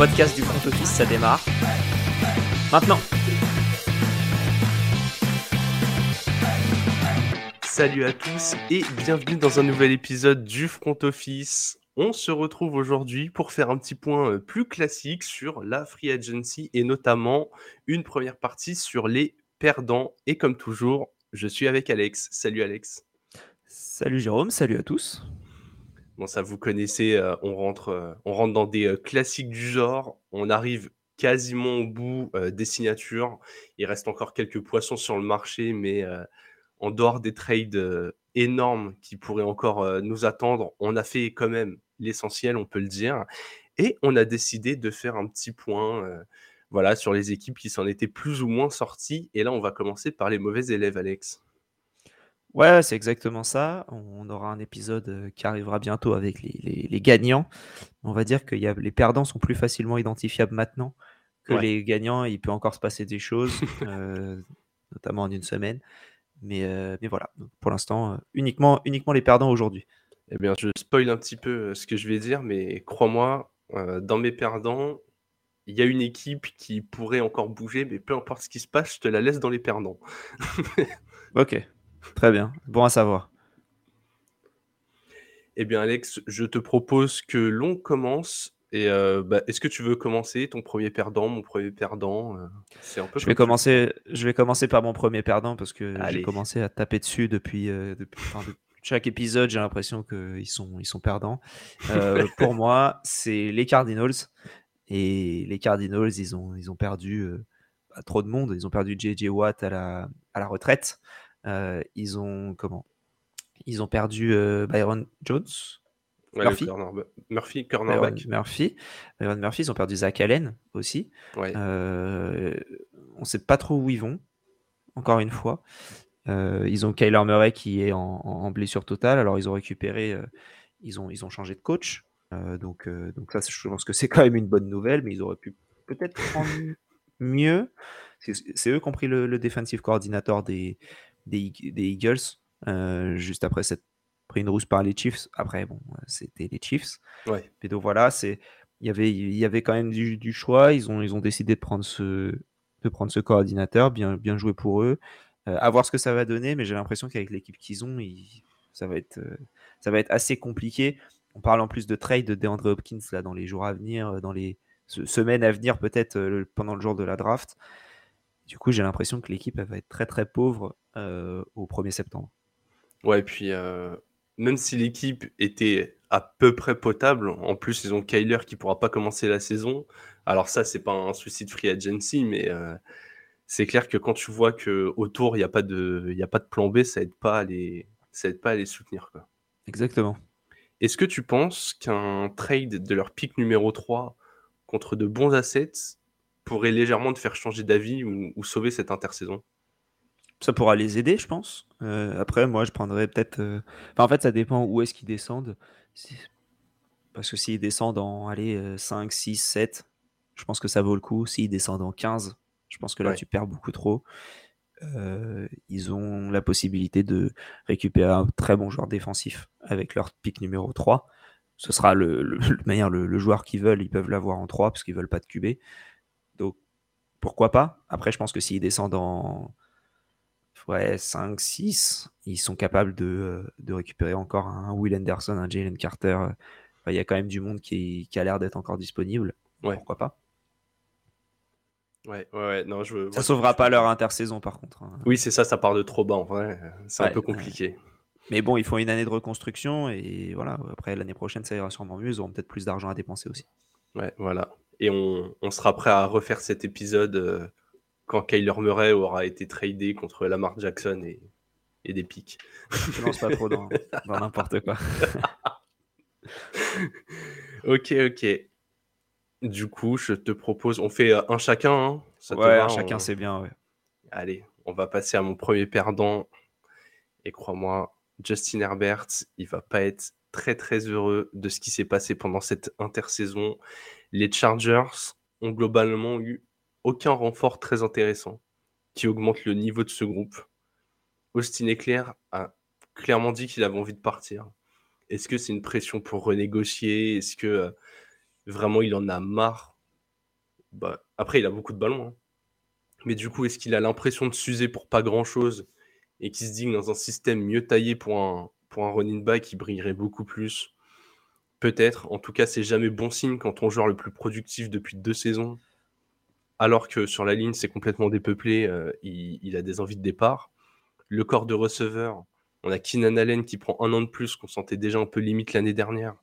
podcast du front office, ça démarre. Maintenant. Salut à tous et bienvenue dans un nouvel épisode du front office. On se retrouve aujourd'hui pour faire un petit point euh, plus classique sur la free agency et notamment une première partie sur les perdants. Et comme toujours, je suis avec Alex. Salut Alex. Salut Jérôme, salut à tous. Bon, ça vous connaissez, euh, on, rentre, euh, on rentre dans des classiques du genre. On arrive quasiment au bout des signatures. Il reste encore quelques poissons sur le marché, mais en dehors des trades énormes qui pourraient encore nous attendre, on a fait quand même l'essentiel, on peut le dire. Et on a décidé de faire un petit point voilà, sur les équipes qui s'en étaient plus ou moins sorties. Et là, on va commencer par les mauvais élèves, Alex. Ouais, c'est exactement ça. On aura un épisode qui arrivera bientôt avec les, gagnants. On va dire que y a, les perdants sont plus facilement identifiables maintenant que les gagnants. Il peut encore se passer des choses, notamment en une semaine. Mais, mais voilà, pour l'instant, uniquement, uniquement les perdants aujourd'hui. Eh bien, je spoil un petit peu ce que je vais dire, mais crois-moi, dans mes perdants, il y a une équipe qui pourrait encore bouger, mais peu importe ce qui se passe, je te la laisse dans les perdants. ok, très bien, bon à savoir. Eh bien, Alex, je te propose que l'on commence et bah, est-ce que tu veux commencer ton premier perdant, mon premier perdant C'est un peu. Je vais commencer. Je vais commencer par mon premier perdant parce que j'ai commencé à taper dessus depuis. depuis chaque épisode, j'ai l'impression qu'ils sont, ils sont perdants. pour moi, c'est les Cardinals et les Cardinals, ils ont, ils ont perdu bah, trop de monde. Ils ont perdu JJ Watt à la, à la retraite. Ils ont comment? Ils ont perdu Byron Jones. Murphy. Murphy, cornerback. Murphy. Murphy, ils ont perdu Zach Allen aussi. Euh, on ne sait pas trop où ils vont, encore une fois. Euh, ils ont Kyler Murray qui est en, blessure totale. Alors, ils ont récupéré, euh, ils, ont, ils ont changé de coach. donc, donc, ça, je pense que c'est quand même une bonne nouvelle, mais ils auraient pu peut-être prendre mieux. C'est eux qui ont pris le, defensive coordinator des, des, des Eagles juste après cette pris une rousse par les Chiefs. Après, bon, c'était les Chiefs. Ouais. Et donc voilà, c'est il y avait il y avait quand même du, choix. Ils ont ils ont décidé de prendre ce de prendre ce coordinateur. Bien bien joué pour eux. Euh, à voir ce que ça va donner, mais j'ai l'impression qu'avec l'équipe qu'ils ont, ça va être euh, ça va être assez compliqué. On parle en plus de trade de DeAndre Hopkins là dans les jours à venir, dans les semaines à venir, peut-être euh, pendant le jour de la draft. Du coup, j'ai l'impression que l'équipe va être très très pauvre au 1er septembre. Ouais, et puis même si l'équipe était à peu près potable, en plus ils ont Kyler qui pourra pas commencer la saison. Alors ça, c'est pas un souci de free agency, mais euh, c'est clair que quand tu vois que autour il n'y a pas de, il a pas de plan B, ça aide pas à les, ça aide pas à les soutenir. Quoi. Exactement. Est-ce que tu penses qu'un trade de leur pick numéro 3 contre de bons assets pourrait légèrement te faire changer d'avis ou, ou sauver cette intersaison? Ça pourra les aider, je pense. Euh, après, moi, je prendrais peut-être. Euh, en fait, ça dépend où est-ce qu'ils descendent. Parce que s'ils descendent en allez, 5, 6, 7, je pense que ça vaut le coup. S'ils descendent en 15, je pense que là, tu perds beaucoup trop. Euh, ils ont la possibilité de récupérer un très bon joueur défensif avec leur pick numéro 3. Ce sera le, le, le, le joueur qu'ils veulent. Ils peuvent l'avoir en 3 parce qu'ils veulent pas de QB. Pourquoi pas? Après, je pense que s'ils descendent en ouais, 5, 6, ils sont capables de, euh, de récupérer encore un Will Anderson, un Jalen Carter. Il y a quand même du monde qui, qui a l'air d'être encore disponible. Ouais. Pourquoi pas? Ouais, ouais, non, je Ça sauvera pas leur intersaison par contre. Hein. Oui, c'est ça, ça part de trop bas en vrai. C'est un peu compliqué. Mais bon, il faut une année de reconstruction et voilà, après l'année prochaine, ça ira sûrement mieux. Ils auront peut-être plus d'argent à dépenser aussi. Ouais, voilà. Et on, on, sera prêt à refaire cet épisode euh, quand Kyler Murray aura été tradé contre Lamar Jackson et, et des pics. Je lance pas trop dans, n'importe quoi. ok, ok. Du coup, je te propose, on fait un chacun. Hein Ça ouais, un chacun, c'est bien. Ouais. Allez, on va passer à mon premier perdant. Et crois-moi, Justin Herbert, il va pas être très très heureux de ce qui s'est passé pendant cette intersaison. Les Chargers ont globalement eu aucun renfort très intéressant qui augmente le niveau de ce groupe. Austin Eclair a clairement dit qu'il avait envie de partir. Est-ce que c'est une pression pour renégocier? Est-ce que euh, vraiment il en a marre? Bah, après, il a beaucoup de ballons. hein. Mais du coup, est-ce qu'il a l'impression de s'user pour pas grand-chose et qu'il se dit que dans un système mieux taillé pour un, pour un running back, il brillerait beaucoup plus? Peut-être. En tout cas, c'est jamais bon signe quand ton joueur le plus productif depuis deux saisons, alors que sur la ligne, c'est complètement dépeuplé, euh, il, a des envies de départ. Le corps de receveur, on a Keenan Allen qui prend un an de plus, qu'on sentait déjà un peu limite l'année dernière,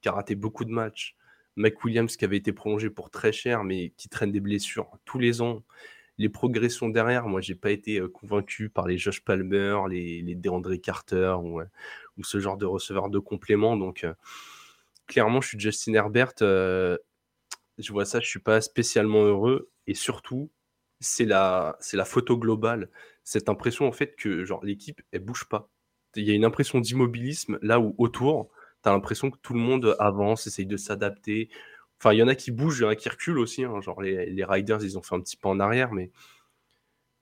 qui a raté beaucoup de matchs. Mike Williams qui avait été prolongé pour très cher, mais qui traîne des blessures tous les ans. Les progressions derrière, moi, j'ai pas été euh, convaincu par les Josh Palmer, les, les DeAndre Carter ou, euh, ce genre de receveurs de complément. Donc, clairement, je suis Justin Herbert. euh, je vois ça, je suis pas spécialement heureux. Et surtout, c'est la, photo globale. Cette impression, en fait, que l'équipe, elle bouge pas. Il y a une impression d'immobilisme là où autour, tu as l'impression que tout le monde avance, essaye de s'adapter. Enfin, il y en a qui bougent, il y en a qui reculent aussi. hein. Les, Riders, ils ont fait un petit pas en arrière, mais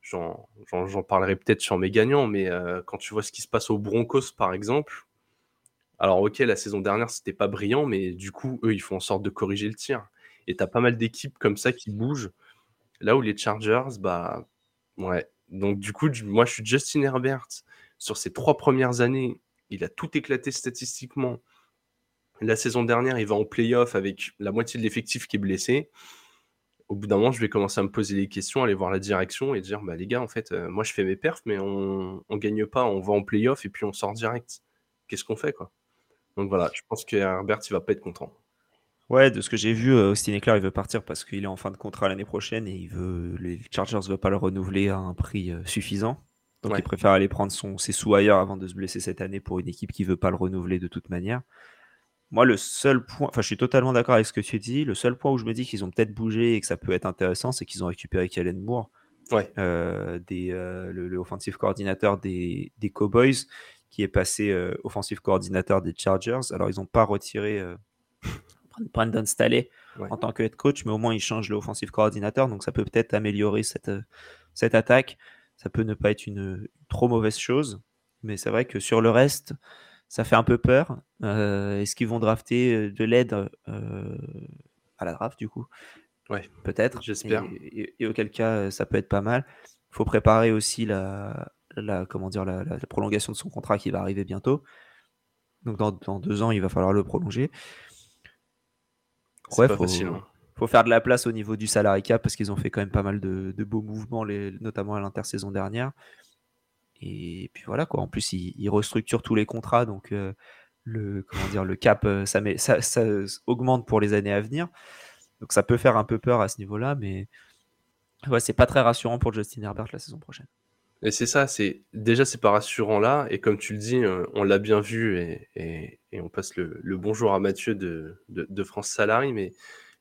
j'en j'en- j'en parlerai peut-être sur mes gagnants. Mais euh, quand tu vois ce qui se passe aux Broncos, par exemple, alors ok, la saison dernière, c'était pas brillant, mais du coup, eux, ils font en sorte de corriger le tir. Et tu as pas mal d'équipes comme ça qui bougent. Là où les Chargers, bah ouais. Donc du coup, moi, je suis Justin Herbert. Sur ses trois premières années, il a tout éclaté statistiquement. La saison dernière, il va en playoff avec la moitié de l'effectif qui est blessé. Au bout d'un moment, je vais commencer à me poser des questions, aller voir la direction et dire bah les gars, en fait, euh, moi je fais mes perfs, mais on, on gagne pas, on va en playoff et puis on sort direct. Qu'est-ce qu'on fait quoi? Donc voilà, je pense que Herbert, il va pas être content. Ouais, de ce que j'ai vu, euh, Austin Eckler, il veut partir parce qu'il est en fin de contrat l'année prochaine et il veut, les Chargers ne veulent pas le renouveler à un prix euh, suffisant. Donc Ouais. il préfère aller prendre son, ses sous ailleurs avant de se blesser cette année pour une équipe qui veut pas le renouveler de toute manière. Moi, le seul point, enfin, je suis totalement d'accord avec ce que tu dis. Le seul point où je me dis qu'ils ont peut-être bougé et que ça peut être intéressant, c'est qu'ils ont récupéré Kellen Moore, Ouais. euh, des, euh, le, le offensive coordinateur des, des Cowboys, qui est passé euh, offensive coordinateur des Chargers. Alors, ils n'ont pas retiré euh, Brandon Staley Ouais. en tant que head coach, mais au moins, ils changent le offensive coordinateur, donc ça peut peut-être améliorer cette, euh, cette attaque. Ça peut ne pas être une, une trop mauvaise chose, mais c'est vrai que sur le reste, ça fait un peu peur. Euh, Est-ce qu'ils vont drafter euh, de l'aide à la draft, du coup? Ouais. Peut-être. J'espère. Et, et- et auquel cas, ça peut être pas mal. Il faut préparer aussi la, la, comment dire, la, la- la prolongation de son contrat qui va arriver bientôt. Donc dans, dans deux ans, il va falloir le prolonger. Ouais, pas faut- facile. hein. faut faire de la place au niveau du salary cap parce qu'ils ont fait quand même pas mal de, de beaux mouvements, les- notamment à l'intersaison dernière. Et puis voilà quoi. En plus, ils, ils restructurent tous les contrats, donc euh, le comment dire le cap, euh, ça, met, ça, ça augmente pour les années à venir. Donc ça peut faire un peu peur à ce niveau-là, mais ouais, c'est pas très rassurant pour Justin Herbert la saison prochaine. Et c'est ça, c'est déjà c'est pas rassurant là, et comme tu le dis, euh, on l'a bien vu, et, on passe le, bonjour à Mathieu de, France Salary, mais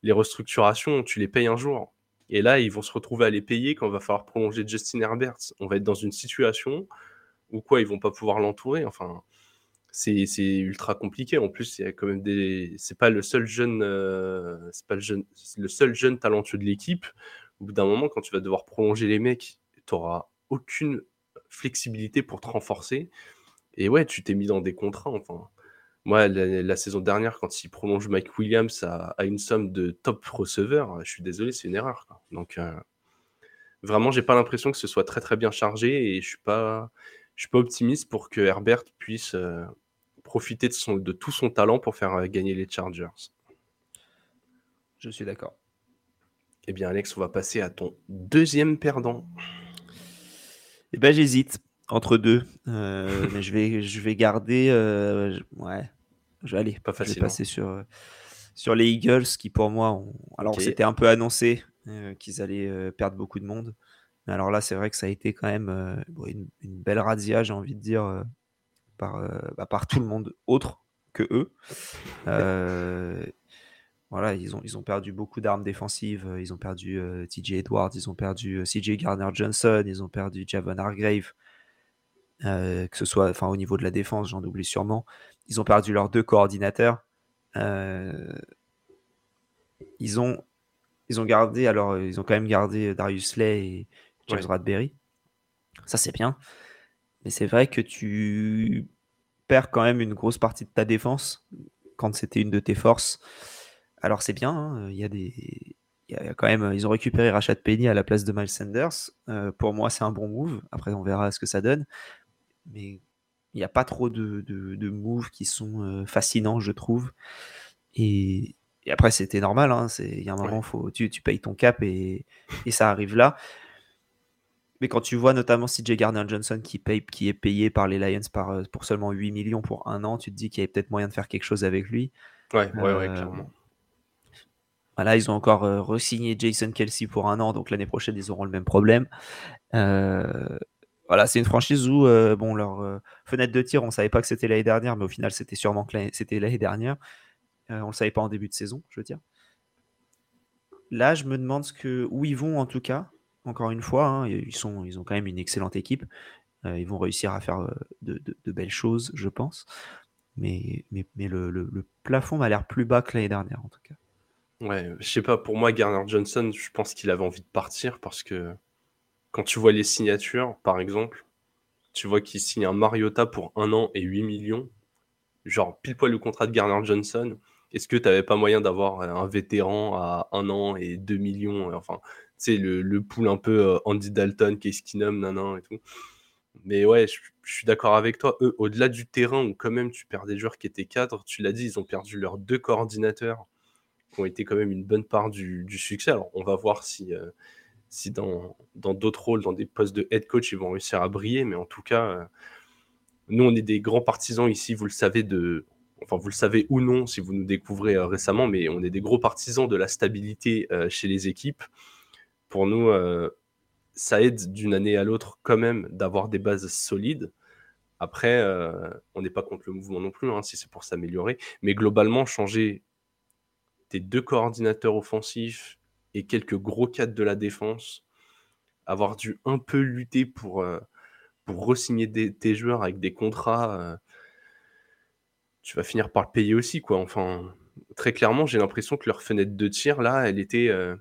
les restructurations, tu les payes un jour. Et là, ils vont se retrouver à les payer quand il va falloir prolonger Justin Herbert. On va être dans une situation où quoi, ils vont pas pouvoir l'entourer. Enfin, c'est ultra compliqué. En plus, il y quand même des. C'est pas le seul jeune, euh, c'est pas le le seul jeune talentueux de l'équipe. Au bout d'un moment, quand tu vas devoir prolonger les mecs, tu auras aucune flexibilité pour te renforcer. Et ouais, tu t'es mis dans des contrats. Enfin, moi, la, la saison dernière, quand il prolonge Mike Williams à, à une somme de top receveur, je suis désolé, c'est une erreur. quoi. Donc, euh, vraiment, j'ai pas l'impression que ce soit très très bien chargé et je suis pas, je suis pas optimiste pour que Herbert puisse euh, profiter de, son, de tout son talent pour faire euh, gagner les Chargers. Je suis d'accord. Eh bien, Alex, on va passer à ton deuxième perdant. Et ben j'hésite entre deux, Euh, mais je vais je vais garder, euh, je- ouais, je vais aller, Pas je facile, vais passer sur euh, sur les Eagles qui pour moi, ont- alors c'était un peu annoncé euh, qu'ils allaient euh, perdre beaucoup de monde, mais alors là c'est vrai que ça a été quand même euh, une, une belle razzia, j'ai envie de dire, euh, par euh, bah, par tout le monde autre que eux. Voilà, ils ont, ils ont perdu beaucoup d'armes défensives. euh, Ils ont perdu euh, TJ Edwards, ils ont perdu euh, CJ Gardner-Johnson, ils ont perdu Javon Hargrave. euh, que ce soit enfin, au niveau de la défense, j'en oublie sûrement. Ils ont perdu leurs deux coordinateurs. Ils, ont, ils ont gardé, alors ils ont quand même gardé Darius Slay et James Ouais. Bradbury. Ça, c'est bien. Mais c'est vrai que tu perds quand même une grosse partie de ta défense quand c'était une de tes forces. Alors c'est bien, hein, il y, a des, il y a quand même, ils ont récupéré Rashad Penny à la place de Miles Sanders. Euh, pour moi, c'est un bon move. Après, on verra ce que ça donne. Mais il n'y a pas trop de, de, moves qui sont euh, fascinants, je trouve. Et, après, c'était normal. Hein. Il y a un moment, faut, tu, tu, payes ton cap et, et, ça arrive là. Mais quand tu vois notamment CJ Garner Johnson qui, paye, qui est payé par les Lions par, euh, pour seulement 8 millions pour un an, tu te dis qu'il y avait peut-être moyen de faire quelque chose avec lui. Ouais, ouais, ouais, clairement. Voilà, ils ont encore euh, re-signé Jason Kelsey pour un an, donc l'année prochaine, ils auront le même problème. Euh, voilà, c'est une franchise où euh, bon, leur fenêtre de tir, on ne savait pas que c'était l'année dernière, mais au final, c'était sûrement que c'était l'année dernière. on ne le savait pas en début de saison, je veux dire. Là, je me demande ce que, où ils vont en tout cas. Encore une fois, hein, ils, sont, ont quand même une excellente équipe. ils vont réussir à faire de, belles choses, je pense. Mais le, le plafond m'a l'air plus bas que l'année dernière, en tout cas. Ouais, je sais pas, pour moi, Garner Johnson, je pense qu'il avait envie de partir parce que quand tu vois les signatures, par exemple, tu vois qu'il signe un Mariota pour un an et 8 millions, genre pile poil le contrat de Garner Johnson. Est-ce que tu n'avais pas moyen d'avoir un vétéran à un an et 2 millions Enfin, tu sais, le, le pool un peu euh, Andy Dalton, Case Keenum, nanan et tout. Mais ouais, je, suis d'accord avec toi. Au-delà du terrain où quand même tu perds des joueurs qui étaient cadres, tu l'as dit, ils ont perdu leurs deux coordinateurs qui ont été quand même une bonne part du, succès. Alors, on va voir si, euh, si dans d'autres rôles, dans des postes de head coach, ils vont réussir à briller. Mais en tout cas, euh, nous, on est des grands partisans ici, vous le savez, de. Enfin, vous le savez ou non si vous nous découvrez euh, récemment, mais on est des gros partisans de la stabilité chez les équipes. Pour nous, ça aide d'une année à l'autre quand même d'avoir des bases solides. Après, on n'est pas contre le mouvement non plus, hein, si c'est pour s'améliorer. Mais globalement, changer deux coordinateurs offensifs et quelques gros cadres de la défense, avoir dû un peu lutter pour, euh, pour re-signer tes joueurs avec des contrats, euh, tu vas finir par le payer aussi. quoi. Enfin, très clairement, j'ai l'impression que leur fenêtre de tir, là, elle était euh,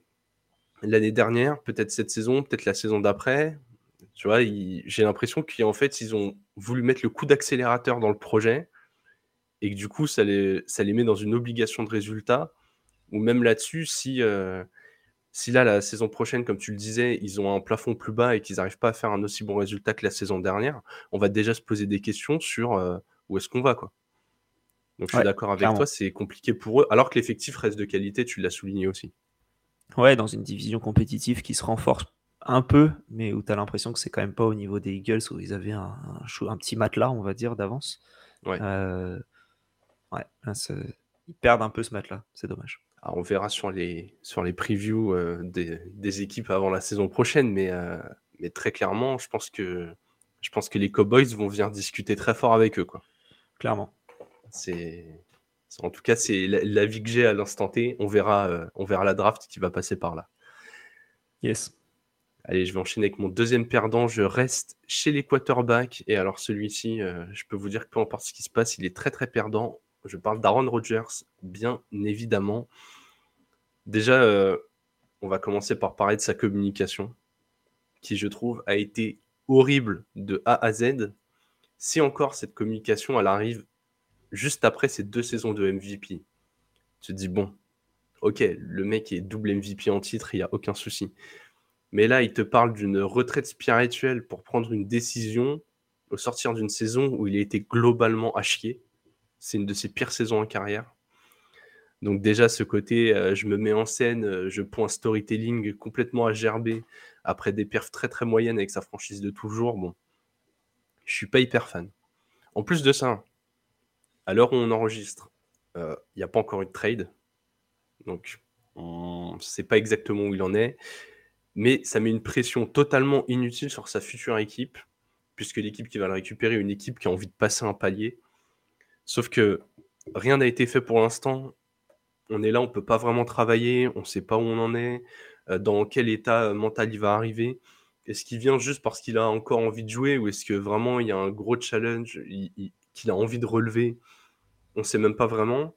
l'année dernière, peut-être cette saison, peut-être la saison d'après. Tu vois, j'ai l'impression qu'en fait, ils ont voulu mettre le coup d'accélérateur dans le projet et que du coup, ça les, ça les met dans une obligation de résultat ou même là-dessus, si, euh, si là, la saison prochaine, comme tu le disais, ils ont un plafond plus bas et qu'ils n'arrivent pas à faire un aussi bon résultat que la saison dernière, on va déjà se poser des questions sur euh, où est-ce qu'on va. Quoi. Donc je suis d'accord avec toi, c'est compliqué pour eux, alors que l'effectif reste de qualité, tu l'as souligné aussi. Ouais, dans une division compétitive qui se renforce un peu, mais où tu as l'impression que c'est quand même pas au niveau des Eagles où ils avaient un, un, petit matelas, on va dire, d'avance. Ouais. Euh, ouais, ils perdent un peu ce matelas, c'est dommage on verra sur les, sur les previews euh, des, équipes avant la saison prochaine, mais, euh, mais très clairement, je pense, que, je pense que les Cowboys vont venir discuter très fort avec eux. Quoi. Clairement. C'est, en tout cas, c'est la, vie que j'ai à l'instant T. On verra, euh, on verra la draft qui va passer par là. Yes. Allez, je vais enchaîner avec mon deuxième perdant. Je reste chez les quarterbacks. Et alors, celui-ci, je peux vous dire que peu importe ce qui se passe, il est très très perdant. Je parle d'Aaron Rodgers, bien évidemment. Déjà, euh, on va commencer par parler de sa communication, qui, je trouve, a été horrible de A à Z. Si encore cette communication, elle arrive juste après ces deux saisons de MVP, tu te dis, bon, ok, le mec est double MVP en titre, il n'y a aucun souci. Mais là, il te parle d'une retraite spirituelle pour prendre une décision au sortir d'une saison où il a été globalement à chier. C'est une de ses pires saisons en carrière. Donc déjà ce côté, euh, je me mets en scène, euh, je prends un storytelling complètement à gerber après des perfs très très moyennes avec sa franchise de toujours. Bon, je suis pas hyper fan. En plus de ça, à l'heure où on enregistre, euh, il n'y a pas encore eu de trade, donc on ne sait pas exactement où il en est, mais ça met une pression totalement inutile sur sa future équipe, puisque l'équipe qui va le récupérer est une équipe qui a envie de passer un palier. Sauf que rien n'a été fait pour l'instant. On est là, on peut pas vraiment travailler, on ne sait pas où on en est, euh, dans quel état euh, mental il va arriver. Est-ce qu'il vient juste parce qu'il a encore envie de jouer ou est-ce que vraiment il y a un gros challenge qu'il a envie de relever? On ne sait même pas vraiment.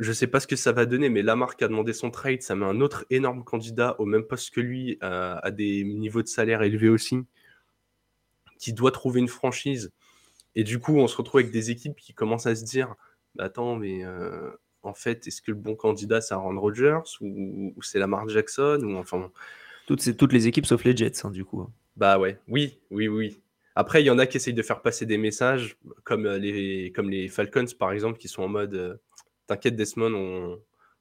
Je ne sais pas ce que ça va donner, mais Lamar qui a demandé son trade, ça met un autre énorme candidat au même poste que lui, à des niveaux de salaire élevés aussi, qui doit trouver une franchise et du coup, on se retrouve avec des équipes qui commencent à se dire bah, Attends, mais euh, en fait, est-ce que le bon candidat, c'est Aaron Rodgers ou, c'est Lamar Jackson ou enfin... Toutes, toutes les équipes sauf les Jets, hein, du coup. Bah ouais, oui, oui, oui. Après, il y en a qui essayent de faire passer des messages, comme euh, les, comme les Falcons, par exemple, qui sont en mode euh, T'inquiète, Desmond, on,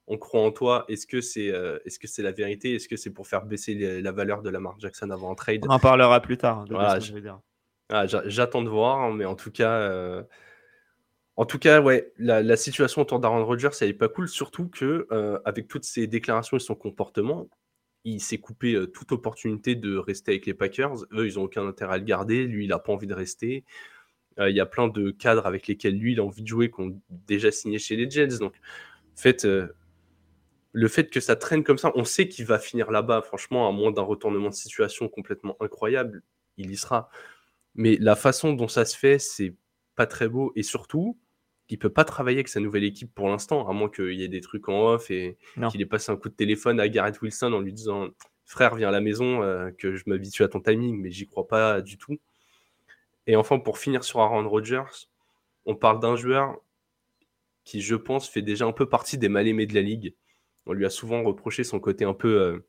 on, croit en toi. Est-ce que c'est euh, est -ce c'est la vérité? Est-ce que c'est pour faire baisser la valeur de Lamar Jackson avant un trade? On en parlera plus tard. Ah, j'attends de voir, hein, mais en tout cas. En tout cas, ouais, la, situation autour d'Aaron Rodgers, elle n'est pas cool, surtout que avec toutes ses déclarations et son comportement, il s'est coupé toute opportunité de rester avec les Packers. Eux, ils n'ont aucun intérêt à le garder. Lui, il n'a pas envie de rester. Il y a plein de cadres avec lesquels lui, il a envie de jouer, qui ont déjà signé chez les Jets. Donc, le fait que ça traîne comme ça, on sait qu'il va finir là-bas, franchement, à moins d'un retournement de situation complètement incroyable, il y sera. Mais la façon dont ça se fait, c'est pas très beau. Et surtout, il peut pas travailler avec sa nouvelle équipe pour l'instant, à moins qu'il y ait des trucs en off et qu'il ait passé un coup de téléphone à Garrett Wilson en lui disant Frère, viens à la maison, euh, que je m'habitue à ton timing, mais j'y crois pas du tout. Et enfin, pour finir sur Aaron Rodgers, on parle d'un joueur qui, je pense, fait déjà un peu partie des mal-aimés de la ligue. On lui a souvent reproché son côté un peu euh,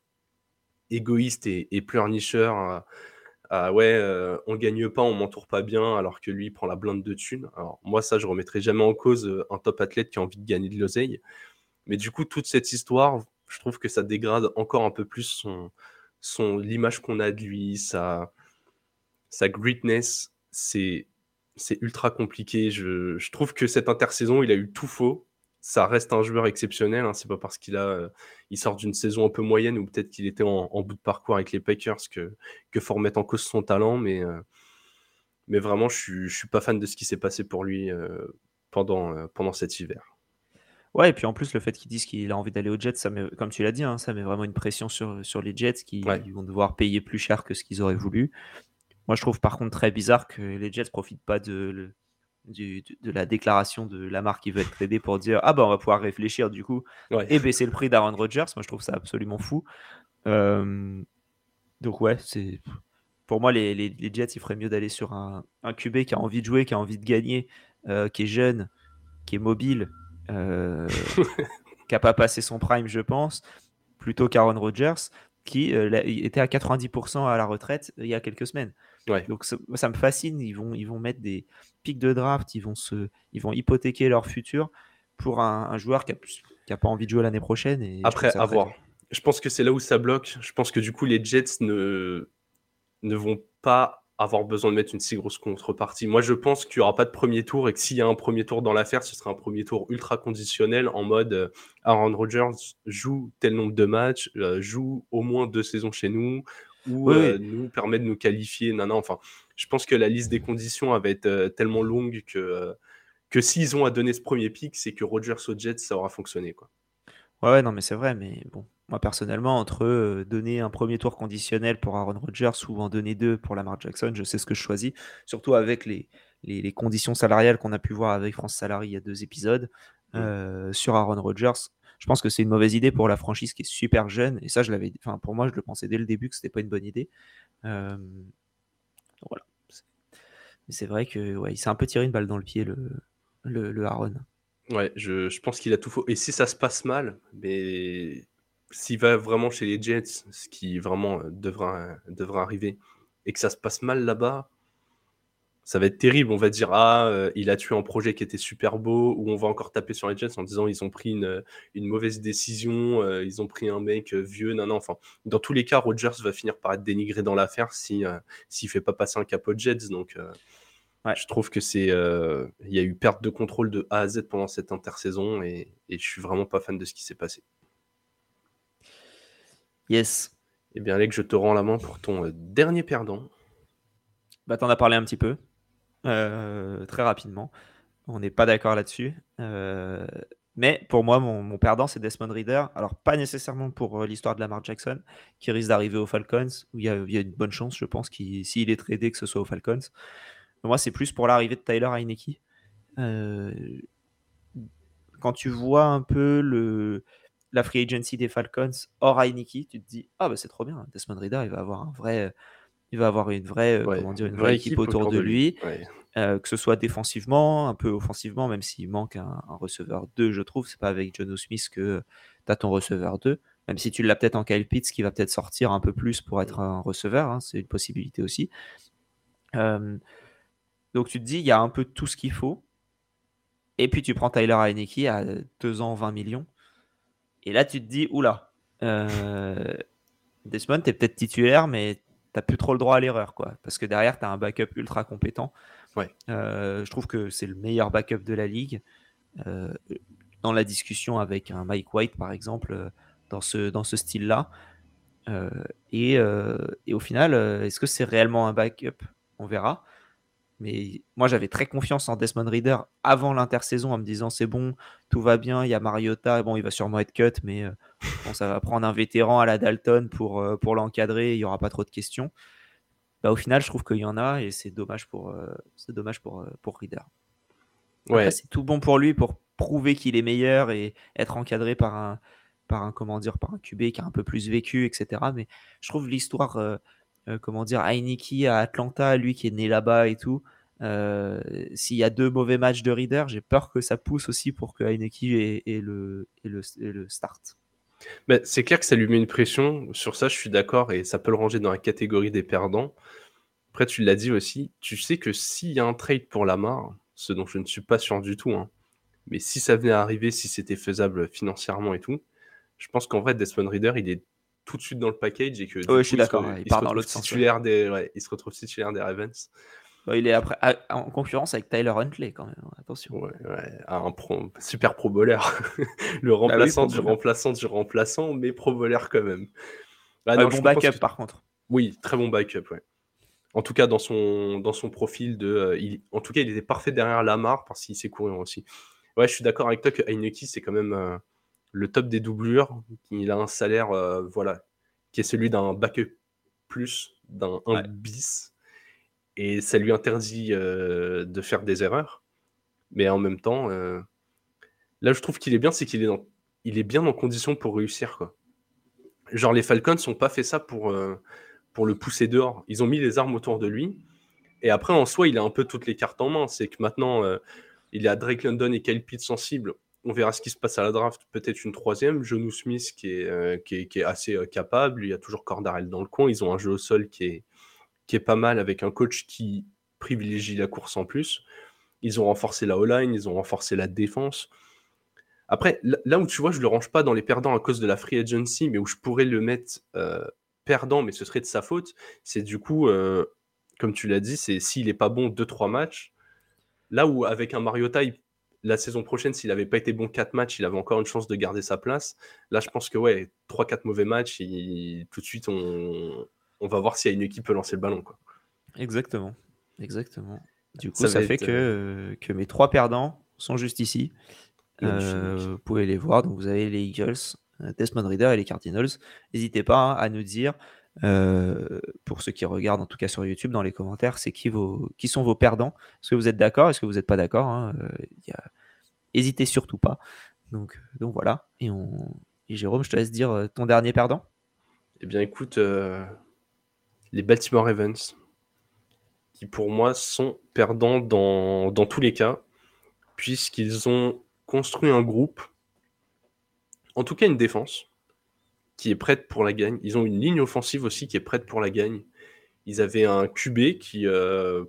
égoïste et, et pleurnicheur ah ouais, on gagne pas, on m'entoure pas bien, alors que lui il prend la blinde de thunes. Alors moi ça je remettrai jamais en cause un top athlète qui a envie de gagner de l'oseille. Mais du coup toute cette histoire, je trouve que ça dégrade encore un peu plus son, son l'image qu'on a de lui, sa, sa greatness, c'est c'est ultra compliqué. Je, je trouve que cette intersaison, il a eu tout faux ça reste un joueur exceptionnel. Hein. C'est pas parce qu'il a, euh, il sort d'une saison un peu moyenne ou peut-être qu'il était en, bout de parcours avec les Packers que que faut remettre en cause son talent. Mais euh, mais vraiment, je suis, je suis pas fan de ce qui s'est passé pour lui euh, pendant pendant cet hiver. Ouais, et puis en plus, le fait qu'ils disent qu'il a envie d'aller aux Jets, ça met, comme tu l'as dit, hein, ça met vraiment une pression sur, sur les Jets qui vont devoir payer plus cher que ce qu'ils auraient voulu. Moi, je trouve par contre très bizarre que les Jets profitent pas de, de la déclaration de la marque qui veut être tradé pour dire ah ben on va pouvoir réfléchir du coup et baisser le prix d'Aaron Rodgers. Moi je trouve ça absolument fou. Euh, donc ouais, c'est pour moi les, les, Jets il ferait mieux d'aller sur un, un, QB qui a envie de jouer, qui a envie de gagner, euh, qui est jeune, qui est mobile, euh, qui a pas passé son prime je pense, plutôt qu'Aaron Rodgers qui était à 90% à la retraite il y a quelques semaines. Donc ça, ça, me fascine. Ils vont, ils vont mettre des pics de draft, ils vont, se, ils vont hypothéquer leur futur pour un, joueur qui n'a a pas envie de jouer l'année prochaine. Et Après, à voir. Je pense que c'est là où ça bloque. Je pense que du coup, les Jets ne, ne vont pas avoir besoin de mettre une si grosse contrepartie. Moi, je pense qu'il n'y aura pas de premier tour et que s'il y a un premier tour dans l'affaire, ce sera un premier tour ultra conditionnel en mode euh, Aaron Rodgers joue tel nombre de matchs, euh, joue au moins deux saisons chez nous, ou euh, nous permet de nous qualifier. Non, non, enfin, je pense que la liste des conditions va être tellement longue que, que s'ils ont à donner ce premier pic, c'est que Rogers au Jets, ça aura fonctionné. Quoi. Ouais, non, mais c'est vrai, mais bon, moi personnellement, entre donner un premier tour conditionnel pour Aaron Rodgers ou en donner deux pour Lamar Jackson, je sais ce que je choisis, surtout avec les, les, conditions salariales qu'on a pu voir avec France Salary il y a deux épisodes. Mmh. sur Aaron Rodgers, je pense que c'est une mauvaise idée pour la franchise qui est super jeune. Et ça, je l'avais, enfin, pour moi, je le pensais dès le début que c'était pas une bonne idée. Euh, voilà. Mais c'est vrai que ouais, il s'est un peu tiré une balle dans le pied, le, le, le Aaron. Ouais, je, je pense qu'il a tout faux. Et si ça se passe mal, mais s'il va vraiment chez les Jets, ce qui vraiment euh, devra, devra arriver, et que ça se passe mal là-bas, ça va être terrible. On va dire, ah, euh, il a tué un projet qui était super beau, ou on va encore taper sur les Jets en disant, ils ont pris une, une mauvaise décision, euh, ils ont pris un mec euh, vieux, non, non. Enfin, dans tous les cas, Rogers va finir par être dénigré dans l'affaire si s'il fait pas passer un capot Jets. Donc, je trouve que c'est, il y a eu perte de contrôle de A à Z pendant cette intersaison, et, et je suis vraiment pas fan de ce qui s'est passé. Yes. Eh bien, Alex, je te rends la main pour ton dernier perdant. Bah, t'en as parlé un petit peu. Euh, très rapidement. On n'est pas d'accord là-dessus. Euh, mais pour moi, mon, perdant, c'est Desmond Reader. Alors, pas nécessairement pour euh, l'histoire de Lamar Jackson, qui risque d'arriver aux Falcons, où il y, a, une bonne chance, je pense, s'il est tradé, que ce soit aux Falcons. moi, c'est plus pour l'arrivée de Tyler Heineke. quand tu vois un peu le, la free agency des Falcons hors Heineke, tu te dis Ah, bah c'est trop bien, Desmond Reader, il va avoir un vrai Il va avoir une vraie, euh, comment dire, une vraie, équipe, autour, de lui, euh, que ce soit défensivement, un peu offensivement, même s'il manque un, receveur 2, je trouve. C'est pas avec John Smith que tu as ton receveur 2. Même si tu l'as peut-être en Kyle Pitts, qui va peut-être sortir un peu plus pour être un receveur, hein, c'est une possibilité aussi. donc tu te dis, il y a un peu tout ce qu'il faut. Et puis tu prends Tyler Heineke à 2 ans, 20 millions. Et là, tu te dis, oula, euh, Desmond, tu es peut-être titulaire, mais tu plus trop le droit à l'erreur. quoi. Parce que derrière, tu as un backup ultra compétent. Ouais. Euh, je trouve que c'est le meilleur backup de la ligue. Euh, dans la discussion avec un Mike White, par exemple, euh, dans ce, dans ce style-là. Et, et, au final, est-ce que c'est réellement un backup? On verra. Mais moi, j'avais très confiance en Desmond Reader avant l'intersaison en me disant c'est bon, tout va bien, il y a Mariota, bon, il va sûrement être cut, mais euh, bon, ça va prendre un vétéran à la Dalton pour, euh, pour l'encadrer, il n'y aura pas trop de questions. Bah, au final, je trouve qu'il y en a et c'est dommage pour, euh, c'est dommage pour, pour Reader. Ouais. C'est tout bon pour lui pour prouver qu'il est meilleur et être encadré par un, par un, comment dire, par un QB qui a un peu plus vécu, etc. Mais je trouve l'histoire euh, comment dire, Heineke à Atlanta, lui qui est né là-bas et tout. Euh, s'il y a deux mauvais matchs de Reader, j'ai peur que ça pousse aussi pour que Heineke ait, le, le, le, start. C'est clair que ça lui met une pression. Sur ça, je suis d'accord et ça peut le ranger dans la catégorie des perdants. Après, tu l'as dit aussi, tu sais que s'il y a un trade pour Lamar, ce dont je ne suis pas sûr du tout, hein, mais si ça venait à arriver, si c'était faisable financièrement et tout, je pense qu'en vrai, Desmond Reader, il est tout de suite dans le package et que je suis d'accord. Il, part dans l'autre sens. Des, il se retrouve titulaire des Ravens. Il est après en concurrence avec Tyler Huntley quand même. Attention. Ouais, ouais. Ah, un super pro bowler. le bah remplaçant du remplaçant du remplaçant, mais pro bowler quand même. Bah, bon backup par contre. Oui, très bon backup. Ouais. En tout cas, dans son, dans son profil de. Euh, il... En tout cas, il était parfait derrière Lamar parce qu'il sait courir aussi. Ouais, je suis d'accord avec toi que Heineke, c'est quand même. Euh, le top des doublures. Il a un salaire, euh, voilà, qui est celui d'un backup plus, d'un 1 bis. Et ça lui interdit euh, de faire des erreurs. Mais en même temps, euh, là, je trouve qu'il est bien, c'est qu'il est, est bien en condition pour réussir. Quoi. Genre, les Falcons n'ont pas fait ça pour, pour le pousser dehors. Ils ont mis les armes autour de lui. Et après, en soi, il a un peu toutes les cartes en main. C'est que maintenant, il a Drake London et Kyle Pitt sensibles on verra ce qui se passe à la draft. Peut-être une troisième. Jonu Smith qui est, euh, qui est, assez euh, capable. Il y a toujours Cordarel dans le coin. Ils ont un jeu au sol qui est, qui est pas mal avec un coach qui privilégie la course en plus. Ils ont renforcé la O-line, ils ont renforcé la défense. Après, là où tu vois, je le range pas dans les perdants à cause de la free agency, mais où je pourrais le mettre euh, perdant, mais ce serait de sa faute, c'est du coup, comme tu l'as dit, c'est s'il n'est pas bon 2-3 matchs. Là où avec un Mariota, il la saison prochaine, s'il n'avait pas été bon 4 matchs, il avait encore une chance de garder sa place. Là, je pense que ouais, 3-4 mauvais matchs, tout de suite, on, va voir s'il y a une équipe qui peut lancer le ballon. Quoi. Exactement. Exactement. Du coup, ça, fait que, euh, que mes trois perdants sont juste ici. Euh, vous pouvez les voir. Donc, vous avez les Eagles, euh, Desmond Reader et les Cardinals. N'hésitez pas hein, à nous dire, pour ceux qui regardent en tout cas sur YouTube, dans les commentaires, c'est qui, vos, qui sont vos perdants. Est-ce que vous êtes d'accord? Est-ce que vous n'êtes pas d'accord hein? Hésitez surtout pas. Donc, donc voilà. Et, on... Jérôme, je te laisse dire ton dernier perdant. Eh bien, écoute, les Baltimore Ravens, qui pour moi sont perdants dans, tous les cas, puisqu'ils ont construit un groupe, en tout cas une défense, qui est prête pour la gagne. Ils ont une ligne offensive aussi qui est prête pour la gagne. Ils avaient un QB qui euh,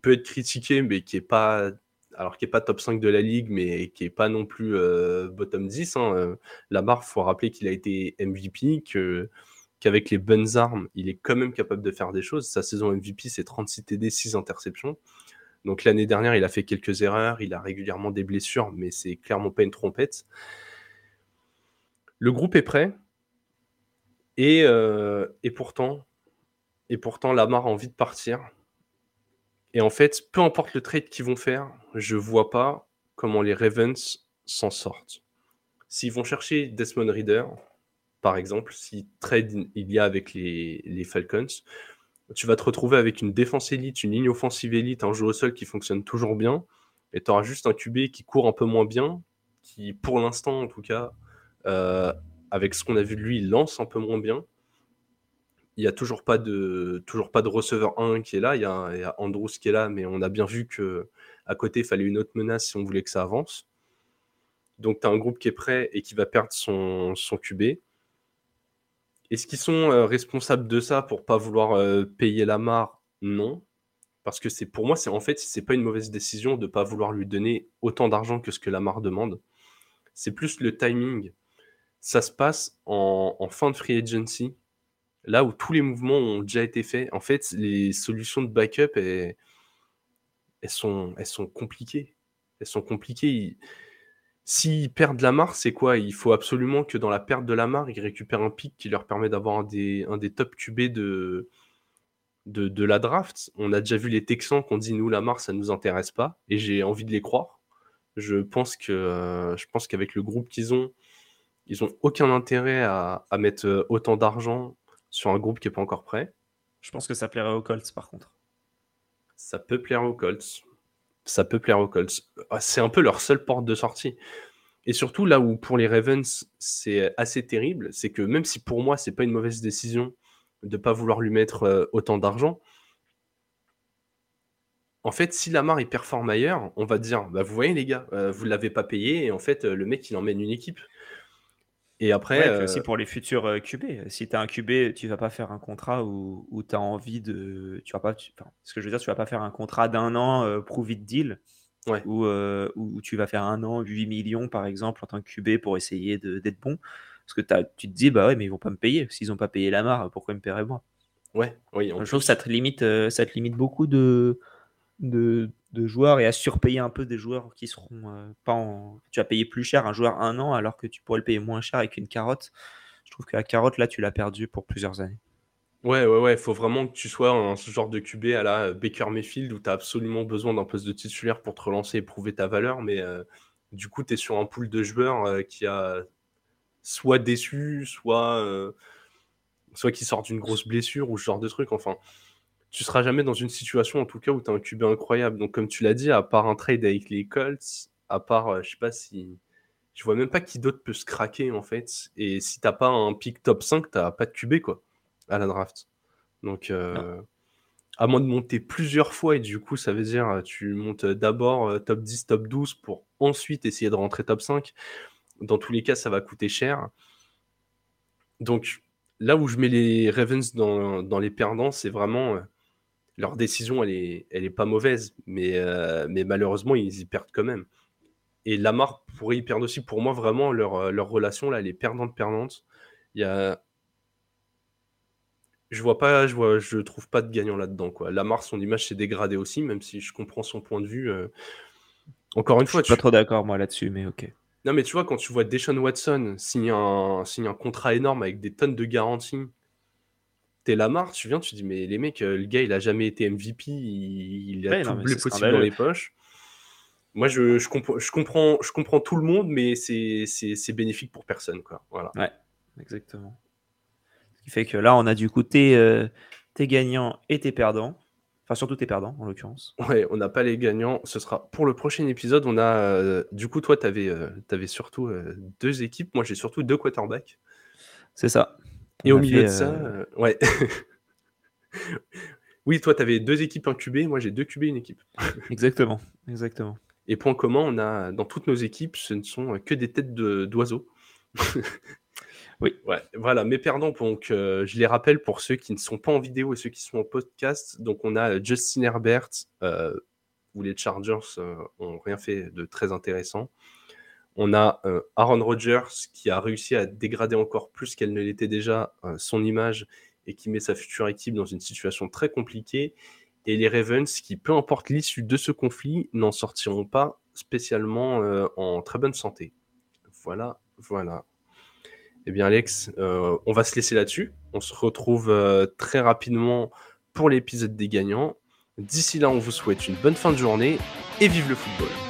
peut être critiqué, mais qui est pas alors qui est pas top 5 de la ligue, mais qui est pas non plus euh, bottom 10. Hein. Euh, Lamar, faut rappeler qu'il a été MVP, qu'avec les bonnes armes, il est quand même capable de faire des choses. Sa saison MVP, c'est 36 TD, 6 interceptions. Donc l'année dernière, il a fait quelques erreurs, il a régulièrement des blessures, mais c'est clairement pas une trompette. Le groupe est prêt. Et, euh, pourtant, et pourtant, Lamar a envie de partir. Et en fait, peu importe le trade qu'ils vont faire, je vois pas comment les Ravens s'en sortent. S'ils vont chercher Desmond Reader, par exemple, si trade il y a avec les, Falcons, tu vas te retrouver avec une défense élite, une ligne offensive élite, un jeu au sol qui fonctionne toujours bien, et tu auras juste un QB qui court un peu moins bien, qui pour l'instant en tout cas, euh, avec ce qu'on a vu de lui, lance un peu moins bien. il n'y a toujours pas, de, toujours pas de receveur 1 qui est là. Il y, a, Andrews qui est là, mais on a bien vu que à côté, il fallait une autre menace si on voulait que ça avance. Donc, tu as un groupe qui est prêt et qui va perdre son, son QB. Est-ce qu'ils sont euh, responsables de ça pour pas vouloir euh, payer Lamar Non. Parce que c'est pour moi, c'est en fait, c'est pas une mauvaise décision de pas vouloir lui donner autant d'argent que ce que Lamar demande. C'est plus le timing. Ça se passe en, fin de free agency, là où tous les mouvements ont déjà été faits. En fait, les solutions de backup, elles sont, elles sont compliquées. Elles sont compliquées. S'ils perdent Lamar, c'est quoi? Il faut absolument que dans la perte de Lamar, ils récupèrent un pic qui leur permet d'avoir un des, un des top QB de, de, la draft. On a déjà vu les Texans qui ont dit nous, Lamar, ça ne nous intéresse pas. Et j'ai envie de les croire. Je pense que euh, je pense qu'avec le groupe qu'ils ont, ils n'ont aucun intérêt à, à mettre euh, autant d'argent sur un groupe qui n'est pas encore prêt. Je pense que ça plairait aux Colts par contre. Ça peut plaire aux Colts ça peut plaire aux Colts. Ah, c'est un peu leur seule porte de sortie. Et surtout, là où pour les Ravens, c'est assez terrible, c'est que même si pour moi, c'est pas une mauvaise décision de ne pas vouloir lui mettre euh, autant d'argent, en fait, si Lamar il performe ailleurs, on va dire bah, Vous voyez, les gars, euh, vous ne l'avez pas payé, et en fait, euh, le mec, il emmène une équipe. Et après. Ouais, aussi pour les futurs QB. Si tu as un QB, tu vas pas faire un contrat où, où tu as envie de. Tu vas pas. ce que je veux dire, tu vas pas faire un contrat d'un an, euh, prove it deal. Ouais. Où, où, tu vas faire un an, 8 millions par exemple en tant que QB pour essayer d'être bon. Parce que as, tu te dis, bah ouais, mais ils vont pas me payer. S'ils ont pas payé la marre, pourquoi ils me paieraient moi? Ouais, oui. Je trouve que ça te limite, ça te limite beaucoup de, de, de, joueurs et à surpayer un peu des joueurs qui seront euh, pas en. Tu vas payer plus cher un joueur un an alors que tu pourrais le payer moins cher avec une carotte. Je trouve que la carotte, là, tu l'as perdu pour plusieurs années. Ouais, ouais, ouais. Il faut vraiment que tu sois en ce genre de QB à la Baker Mayfield où tu as absolument besoin d'un poste de titulaire pour te relancer et prouver ta valeur. Mais euh, du coup, tu es sur un pool de joueurs euh, qui a soit déçu, soit, soit qui sort d'une grosse blessure ou ce genre de truc. Enfin, tu seras jamais dans une situation, en tout cas, où tu as un QB incroyable. Donc, comme tu l'as dit, à part un trade avec les Colts, à part, euh, je sais pas si. Je vois même pas qui d'autre peut se craquer, en fait. Et si t'as pas un pick top 5, t'as pas de QB, quoi, à la draft. Donc, euh, à moins de monter plusieurs fois, et du coup, ça veut dire, tu montes d'abord euh, top 10, top 12 pour ensuite essayer de rentrer top 5. Dans tous les cas, ça va coûter cher. Donc, là où je mets les Ravens dans, dans les perdants, c'est vraiment leur décision, elle est, elle est pas mauvaise, mais, euh, mais malheureusement, ils y perdent quand même. Et Lamar pourrait y perdre aussi. Pour moi, vraiment, leur, euh, leur relation, là, elle est perdante-perdante. Il y a... Je vois pas, je vois, je trouve pas de gagnant là-dedans, quoi. Lamar, son image s'est dégradée aussi, même si je comprends son point de vue. Euh. Encore une fois, je suis pas trop d'accord, moi, là-dessus, mais ok. Non, mais tu vois, quand tu vois Deshaun Watson signer un, signer un contrat énorme avec des tonnes de garanties, t'es Lamar, tu viens, tu dis, mais les mecs, euh, le gars, il a jamais été MVP, il, a tout le possible dans les poches. Moi, je, je, je, comprends, je comprends tout le monde, mais c'est bénéfique pour personne. Quoi. Voilà. Ouais, exactement. Ce qui fait que là, on a du coup tes, euh, gagnants et tes perdants. Enfin, surtout tes perdants, en l'occurrence. Ouais, on n'a pas les gagnants. Ce sera pour le prochain épisode. On a, euh, du coup, toi, tu avais, avais, surtout deux équipes. Moi, j'ai surtout deux quarterbacks. C'est ça. Et au milieu de ça, euh, euh, ouais. oui, toi, tu avais deux équipes incubées, moi j'ai deux QB, une équipe. exactement, exactement. Et point commun, on a dans toutes nos équipes, ce ne sont que des têtes d'oiseaux. oui. Ouais, voilà, mes perdants, donc euh, je les rappelle pour ceux qui ne sont pas en vidéo et ceux qui sont en podcast. Donc on a Justin Herbert, où les Chargers ont rien fait de très intéressant. On a euh, Aaron Rodgers qui a réussi à dégrader encore plus qu'elle ne l'était déjà euh, son image et qui met sa future équipe dans une situation très compliquée. Et les Ravens qui, peu importe l'issue de ce conflit, n'en sortiront pas spécialement euh, en très bonne santé. Voilà, voilà. Eh bien Alex, on va se laisser là-dessus. On se retrouve très rapidement pour l'épisode des gagnants. D'ici là, on vous souhaite une bonne fin de journée et vive le football.